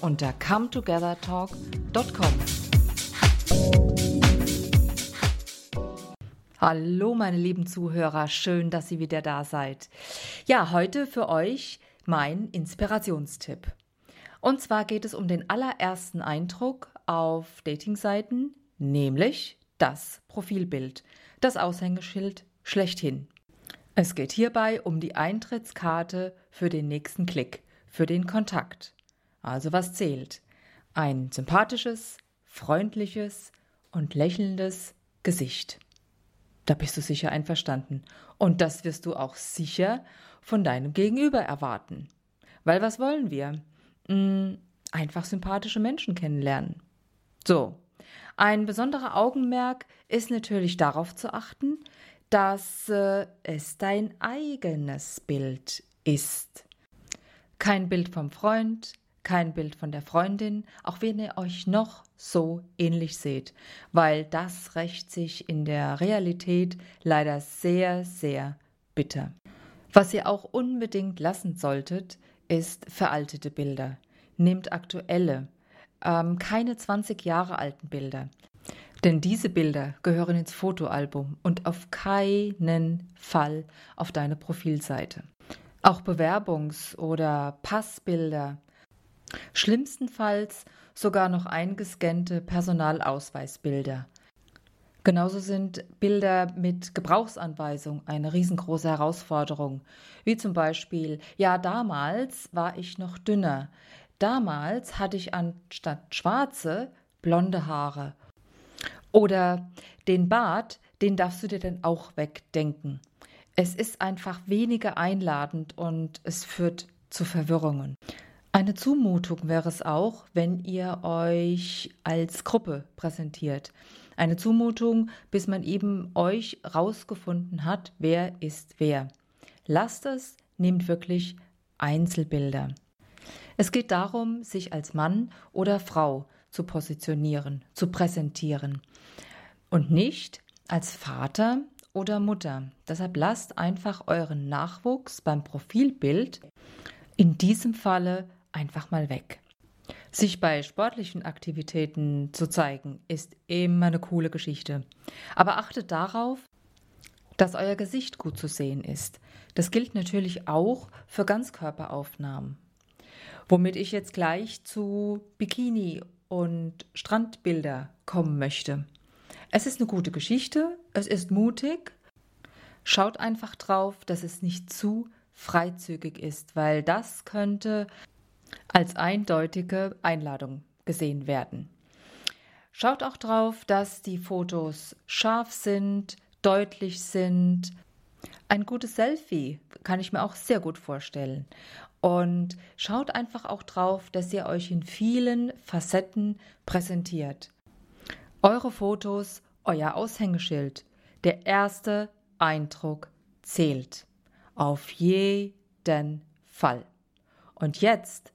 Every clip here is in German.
unter cometogethertalk.com. Hallo, meine lieben Zuhörer, schön, dass ihr wieder da seid. Ja, heute für euch mein Inspirationstipp. Und zwar geht es um den allerersten Eindruck auf Datingseiten, nämlich das Profilbild, das Aushängeschild schlechthin. Es geht hierbei um die Eintrittskarte für den nächsten Klick, für den Kontakt. Also was zählt? Ein sympathisches, freundliches und lächelndes Gesicht. Da bist du sicher einverstanden. Und das wirst du auch sicher von deinem Gegenüber erwarten. Weil was wollen wir? Hm, einfach sympathische Menschen kennenlernen. So. Ein besonderer Augenmerk ist natürlich darauf zu achten, dass äh, es dein eigenes Bild ist. Kein Bild vom Freund, kein Bild von der Freundin, auch wenn ihr euch noch so ähnlich seht, weil das rächt sich in der Realität leider sehr, sehr bitter. Was ihr auch unbedingt lassen solltet, ist veraltete Bilder. Nehmt aktuelle, ähm, keine 20 Jahre alten Bilder. Denn diese Bilder gehören ins Fotoalbum und auf keinen Fall auf deine Profilseite. Auch Bewerbungs- oder Passbilder Schlimmstenfalls sogar noch eingescannte Personalausweisbilder. Genauso sind Bilder mit Gebrauchsanweisung eine riesengroße Herausforderung, wie zum Beispiel, ja, damals war ich noch dünner, damals hatte ich anstatt schwarze blonde Haare. Oder den Bart, den darfst du dir denn auch wegdenken. Es ist einfach weniger einladend und es führt zu Verwirrungen. Eine Zumutung wäre es auch, wenn ihr euch als Gruppe präsentiert. Eine Zumutung, bis man eben euch rausgefunden hat, wer ist wer. Lasst es, nehmt wirklich Einzelbilder. Es geht darum, sich als Mann oder Frau zu positionieren, zu präsentieren und nicht als Vater oder Mutter. Deshalb lasst einfach euren Nachwuchs beim Profilbild in diesem Falle einfach mal weg. Sich bei sportlichen Aktivitäten zu zeigen, ist immer eine coole Geschichte. Aber achtet darauf, dass euer Gesicht gut zu sehen ist. Das gilt natürlich auch für Ganzkörperaufnahmen. Womit ich jetzt gleich zu Bikini und Strandbilder kommen möchte. Es ist eine gute Geschichte, es ist mutig. Schaut einfach drauf, dass es nicht zu freizügig ist, weil das könnte als eindeutige Einladung gesehen werden. Schaut auch drauf, dass die Fotos scharf sind, deutlich sind. Ein gutes Selfie kann ich mir auch sehr gut vorstellen. Und schaut einfach auch drauf, dass ihr euch in vielen Facetten präsentiert. Eure Fotos, euer Aushängeschild, der erste Eindruck zählt. Auf jeden Fall. Und jetzt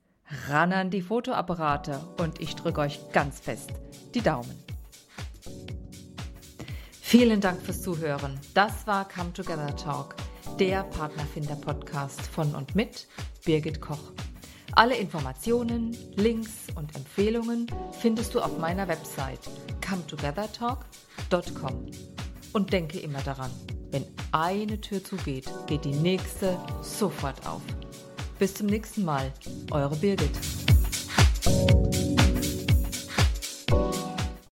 ran an die Fotoapparate und ich drücke euch ganz fest die Daumen. Vielen Dank fürs Zuhören. Das war Come Together Talk, der Partnerfinder-Podcast von und mit Birgit Koch. Alle Informationen, Links und Empfehlungen findest du auf meiner Website cometogethertalk.com. Und denke immer daran, wenn eine Tür zugeht, geht die nächste sofort auf. Bis zum nächsten Mal, eure Birgit.